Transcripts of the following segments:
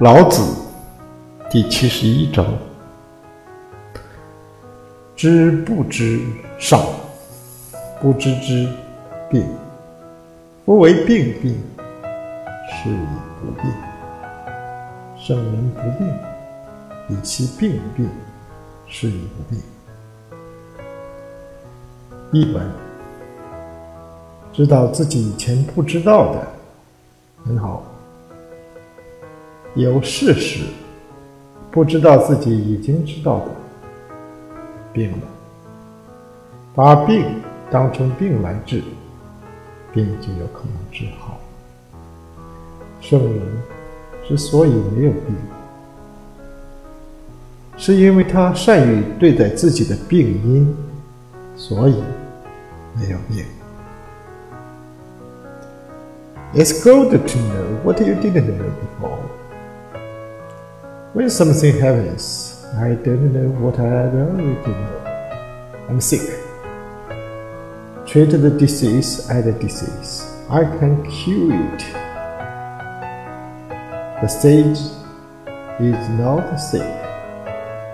老子第七十一章：知不知上，不知之病。夫为病病，是以不病。圣人不病，以其病病，是以不病。译文：知道自己以前不知道的，很好。有事实，不知道自己已经知道的，病了，把病当成病来治，病就有可能治好。圣人之所以没有病，是因为他善于对待自己的病因，所以没有病。It's good to know what you didn't know before. When something happens, I don't know what I already know. I'm sick. Treat the disease as a disease. I can cure it. The sage is not sick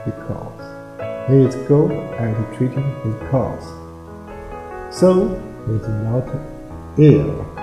because he is good at treating his cause. So he is not ill.